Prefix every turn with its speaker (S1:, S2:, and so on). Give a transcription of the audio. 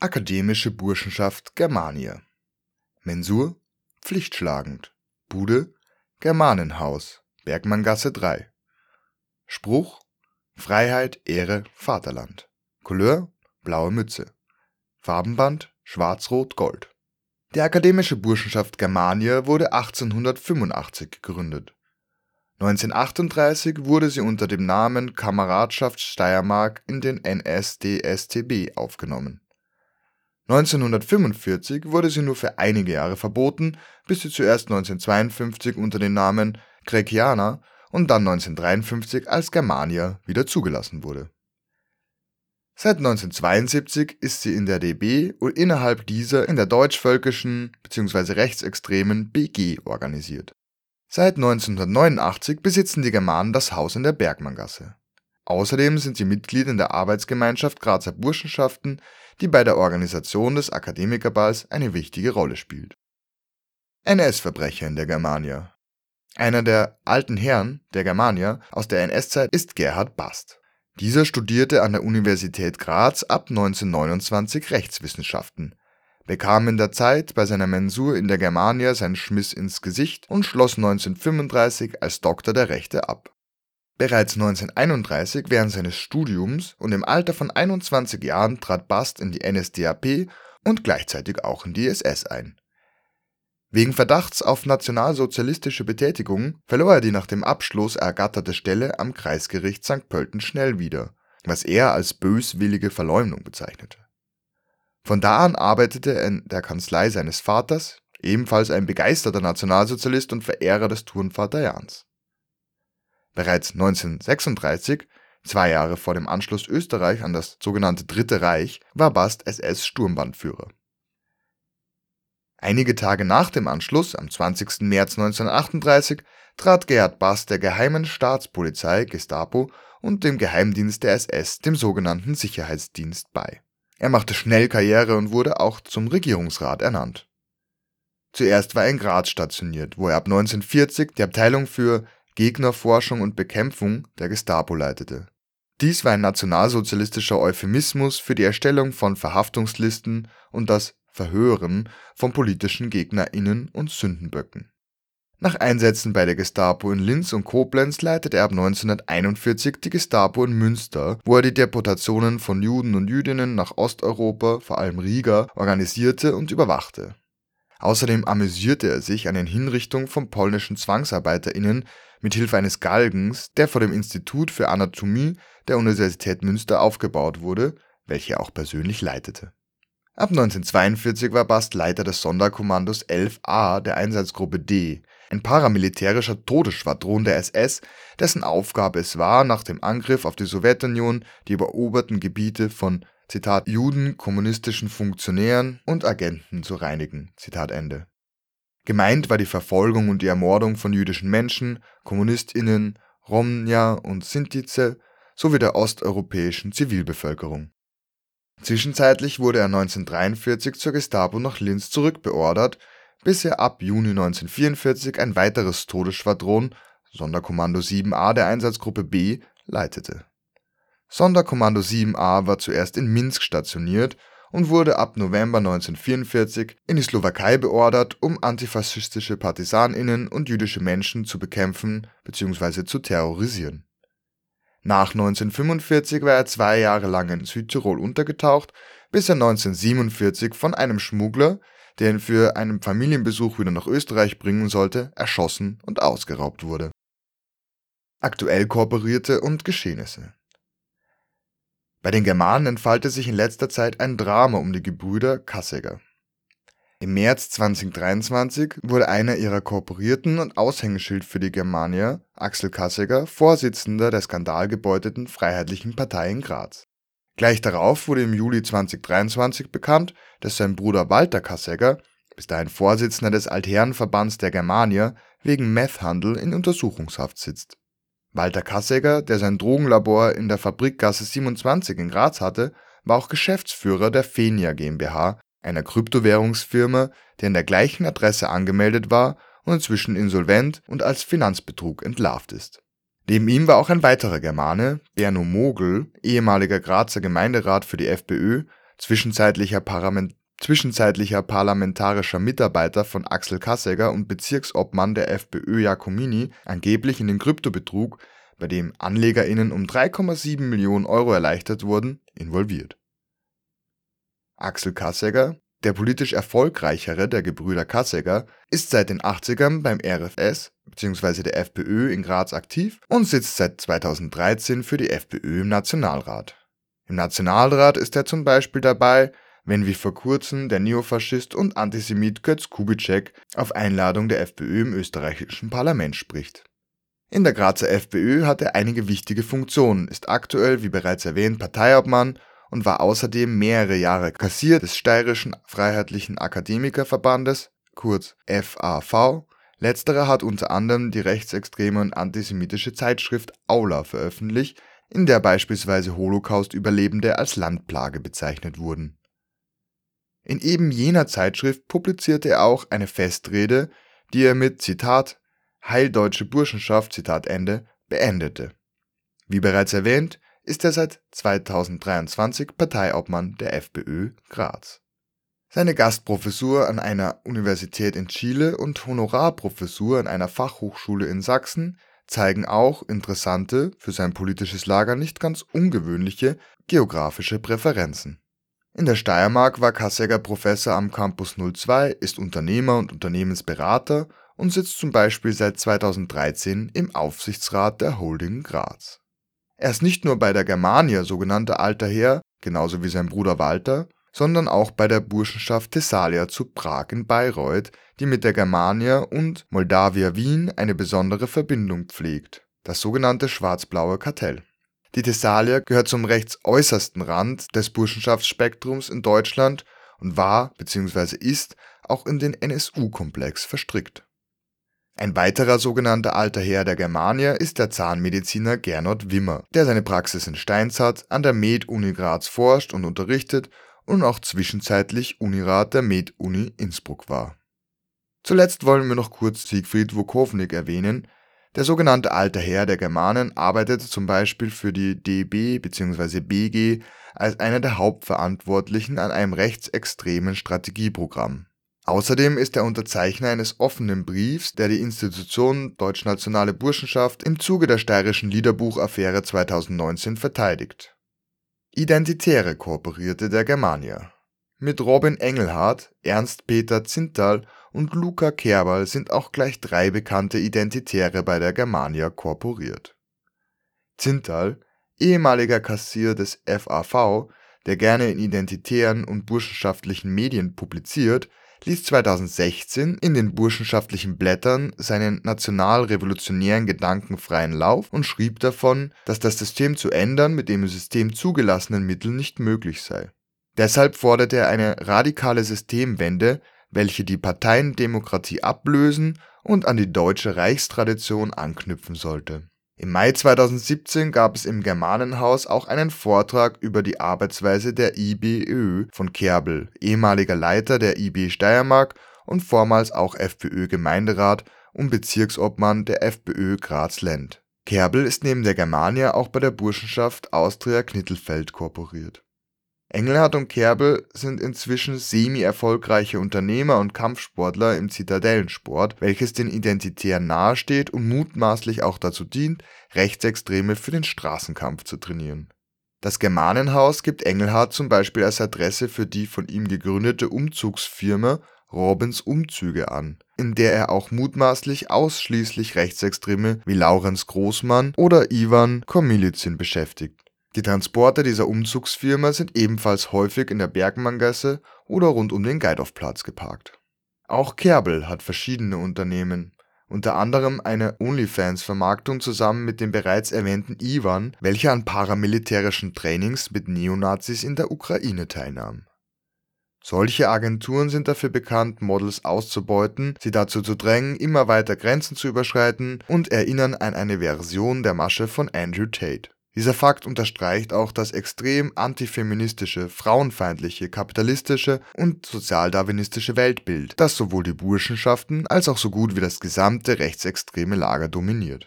S1: Akademische Burschenschaft Germania Mensur pflichtschlagend. Bude Germanenhaus Bergmanngasse 3 Spruch Freiheit, Ehre, Vaterland. Couleur blaue Mütze. Farbenband schwarz-rot-gold Die Akademische Burschenschaft Germania wurde 1885 gegründet. 1938 wurde sie unter dem Namen Kameradschaft Steiermark in den NSDStB aufgenommen. 1945 wurde sie nur für einige Jahre verboten, bis sie zuerst 1952 unter dem Namen Gregkiana und dann 1953 als Germania wieder zugelassen wurde. Seit 1972 ist sie in der DB und innerhalb dieser in der deutschvölkischen bzw. rechtsextremen BG organisiert. Seit 1989 besitzen die Germanen das Haus in der Bergmanngasse. Außerdem sind sie Mitglied in der Arbeitsgemeinschaft Grazer Burschenschaften, die bei der Organisation des Akademikerballs eine wichtige Rolle spielt. NS-Verbrecher in der Germania Einer der alten Herren der Germania aus der NS-Zeit ist Gerhard Bast. Dieser studierte an der Universität Graz ab 1929 Rechtswissenschaften, bekam in der Zeit bei seiner Mensur in der Germania sein Schmiss ins Gesicht und schloss 1935 als Doktor der Rechte ab. Bereits 1931 während seines Studiums und im Alter von 21 Jahren trat Bast in die NSDAP und gleichzeitig auch in die SS ein. Wegen Verdachts auf nationalsozialistische Betätigung verlor er die nach dem Abschluss ergatterte Stelle am Kreisgericht St. Pölten schnell wieder, was er als böswillige Verleumdung bezeichnete. Von da an arbeitete er in der Kanzlei seines Vaters, ebenfalls ein begeisterter Nationalsozialist und Verehrer des Turnvater Jahns. Bereits 1936, zwei Jahre vor dem Anschluss Österreich an das sogenannte Dritte Reich, war Bast SS-Sturmbannführer. Einige Tage nach dem Anschluss, am 20. März 1938, trat Gerhard Bast der Geheimen Staatspolizei Gestapo und dem Geheimdienst der SS, dem sogenannten Sicherheitsdienst, bei. Er machte schnell Karriere und wurde auch zum Regierungsrat ernannt. Zuerst war er in Graz stationiert, wo er ab 1940 die Abteilung für Gegnerforschung und Bekämpfung der Gestapo leitete. Dies war ein nationalsozialistischer Euphemismus für die Erstellung von Verhaftungslisten und das Verhören von politischen GegnerInnen und Sündenböcken. Nach Einsätzen bei der Gestapo in Linz und Koblenz leitete er ab 1941 die Gestapo in Münster, wo er die Deportationen von Juden und Jüdinnen nach Osteuropa, vor allem Riga, organisierte und überwachte. Außerdem amüsierte er sich an den Hinrichtungen von polnischen ZwangsarbeiterInnen mit Hilfe eines Galgens, der vor dem Institut für Anatomie der Universität Münster aufgebaut wurde, welche er auch persönlich leitete. Ab 1942 war Bast Leiter des Sonderkommandos 11a der Einsatzgruppe D, ein paramilitärischer Todesschwadron der SS, dessen Aufgabe es war, nach dem Angriff auf die Sowjetunion die eroberten Gebiete von Zitat, Juden, kommunistischen Funktionären und Agenten zu reinigen. Zitat Ende. Gemeint war die Verfolgung und die Ermordung von jüdischen Menschen, KommunistInnen, Romnia und Sintize sowie der osteuropäischen Zivilbevölkerung. Zwischenzeitlich wurde er 1943 zur Gestapo nach Linz zurückbeordert, bis er ab Juni 1944 ein weiteres Todesschwadron Sonderkommando 7a der Einsatzgruppe B leitete. Sonderkommando 7a war zuerst in Minsk stationiert und wurde ab November 1944 in die Slowakei beordert, um antifaschistische PartisanInnen und jüdische Menschen zu bekämpfen bzw. zu terrorisieren. Nach 1945 war er zwei Jahre lang in Südtirol untergetaucht, bis er 1947 von einem Schmuggler, der ihn für einen Familienbesuch wieder nach Österreich bringen sollte, erschossen und ausgeraubt wurde. Aktuell kooperierte und Geschehnisse bei den Germanen entfaltete sich in letzter Zeit ein Drama um die Gebrüder Kasseger. Im März 2023 wurde einer ihrer Kooperierten und Aushängeschild für die Germania, Axel Kasseger, Vorsitzender der skandalgebeuteten Freiheitlichen Partei in Graz. Gleich darauf wurde im Juli 2023 bekannt, dass sein Bruder Walter Kasseger, bis dahin Vorsitzender des Altherrenverbands der Germania, wegen Methhandel in Untersuchungshaft sitzt Walter Kasseger, der sein Drogenlabor in der Fabrikgasse 27 in Graz hatte, war auch Geschäftsführer der Fenia GmbH, einer Kryptowährungsfirma, die an der gleichen Adresse angemeldet war und inzwischen insolvent und als Finanzbetrug entlarvt ist. Neben ihm war auch ein weiterer Germane, Berno Mogel, ehemaliger Grazer Gemeinderat für die FPÖ, zwischenzeitlicher, zwischenzeitlicher parlamentarischer Mitarbeiter von Axel Kassegger und Bezirksobmann der FPÖ Jacomini, angeblich in den Kryptobetrug, bei dem AnlegerInnen um 3,7 Millionen Euro erleichtert wurden, involviert. Axel Kassegger, der politisch erfolgreichere der Gebrüder Kassegger, ist seit den 80ern beim RFS bzw. der FPÖ in Graz aktiv und sitzt seit 2013 für die FPÖ im Nationalrat. Im Nationalrat ist er zum Beispiel dabei, wenn wie vor kurzem der Neofaschist und Antisemit Götz Kubitschek auf Einladung der FPÖ im österreichischen Parlament spricht. In der Grazer FPÖ hat er einige wichtige Funktionen, ist aktuell, wie bereits erwähnt, Parteiobmann und war außerdem mehrere Jahre Kassier des Steirischen Freiheitlichen Akademikerverbandes, kurz FAV. Letzterer hat unter anderem die rechtsextreme und antisemitische Zeitschrift Aula veröffentlicht, in der beispielsweise Holocaust-Überlebende als Landplage bezeichnet wurden. In eben jener Zeitschrift publizierte er auch eine Festrede, die er mit Zitat Heil deutsche Burschenschaft Zitat Ende beendete. Wie bereits erwähnt, ist er seit 2023 Parteiobmann der FPÖ Graz. Seine Gastprofessur an einer Universität in Chile und Honorarprofessur an einer Fachhochschule in Sachsen zeigen auch interessante, für sein politisches Lager nicht ganz ungewöhnliche geografische Präferenzen. In der Steiermark war Kassegger Professor am Campus 02, ist Unternehmer und Unternehmensberater und sitzt zum Beispiel seit 2013 im Aufsichtsrat der Holding Graz. Er ist nicht nur bei der Germania sogenannter alter Herr, genauso wie sein Bruder Walter, sondern auch bei der Burschenschaft Thessalia zu Prag in Bayreuth, die mit der Germania und Moldavia Wien eine besondere Verbindung pflegt, das sogenannte schwarz-blaue Kartell. Die Thessalia gehört zum rechtsäußersten Rand des Burschenschaftsspektrums in Deutschland und war bzw. ist auch in den NSU-Komplex verstrickt ein weiterer sogenannter alter Herr der Germania ist der Zahnmediziner Gernot Wimmer, der seine Praxis in Steinzart an der Med-Uni Graz forscht und unterrichtet und auch zwischenzeitlich Unirat der Med-Uni Innsbruck war. Zuletzt wollen wir noch kurz Siegfried Wukownik erwähnen. Der sogenannte Alter Herr der Germanen arbeitet zum Beispiel für die DB bzw. BG als einer der Hauptverantwortlichen an einem rechtsextremen Strategieprogramm Außerdem ist er Unterzeichner eines offenen Briefs, der die Institution Deutschnationale Burschenschaft im Zuge der Steirischen Liederbuchaffäre 2019 verteidigt. Identitäre kooperierte der Germania. Mit Robin Engelhardt, Ernst Peter Zintal und Luca Kerbal sind auch gleich drei bekannte Identitäre bei der Germania korporiert. Zintal, ehemaliger Kassier des FAV, der gerne in identitären und burschenschaftlichen Medien publiziert ließ 2016 in den Burschenschaftlichen Blättern seinen nationalrevolutionären Gedanken freien Lauf und schrieb davon, dass das System zu ändern mit dem im System zugelassenen Mitteln nicht möglich sei. Deshalb forderte er eine radikale Systemwende, welche die Parteiendemokratie ablösen und an die deutsche Reichstradition anknüpfen sollte im Mai 2017 gab es im Germanenhaus auch einen Vortrag über die Arbeitsweise der IBÖ von Kerbel, ehemaliger Leiter der IB Steiermark und vormals auch FPÖ-Gemeinderat und Bezirksobmann der FPÖ Graz-Lend. Kerbel ist neben der Germania auch bei der Burschenschaft Austria Knittelfeld korporiert Engelhardt und Kerbel sind inzwischen semi-erfolgreiche Unternehmer und Kampfsportler im Zitadellensport, welches den Identitären nahesteht und mutmaßlich auch dazu dient, Rechtsextreme für den Straßenkampf zu trainieren. Das Germanenhaus gibt Engelhardt zum Beispiel als Adresse für die von ihm gegründete Umzugsfirma Robins Umzüge an, in der er auch mutmaßlich ausschließlich Rechtsextreme wie Laurenz Großmann oder Ivan Komilizin beschäftigt die Transporte dieser Umzugsfirma sind ebenfalls häufig in der Bergmanngasse oder rund um den Geidorfplatz geparkt. Auch Kerbel hat verschiedene Unternehmen, unter anderem eine OnlyFans-Vermarktung zusammen mit dem bereits erwähnten Ivan, welcher an paramilitärischen Trainings mit Neonazis in der Ukraine teilnahm. Solche Agenturen sind dafür bekannt, Models auszubeuten, sie dazu zu drängen, immer weiter Grenzen zu überschreiten und erinnern an eine Version der Masche von Andrew Tate dieser Fakt unterstreicht auch das extrem antifeministische, frauenfeindliche, kapitalistische und sozialdarwinistische Weltbild, das sowohl die Burschenschaften als auch so gut wie das gesamte rechtsextreme Lager dominiert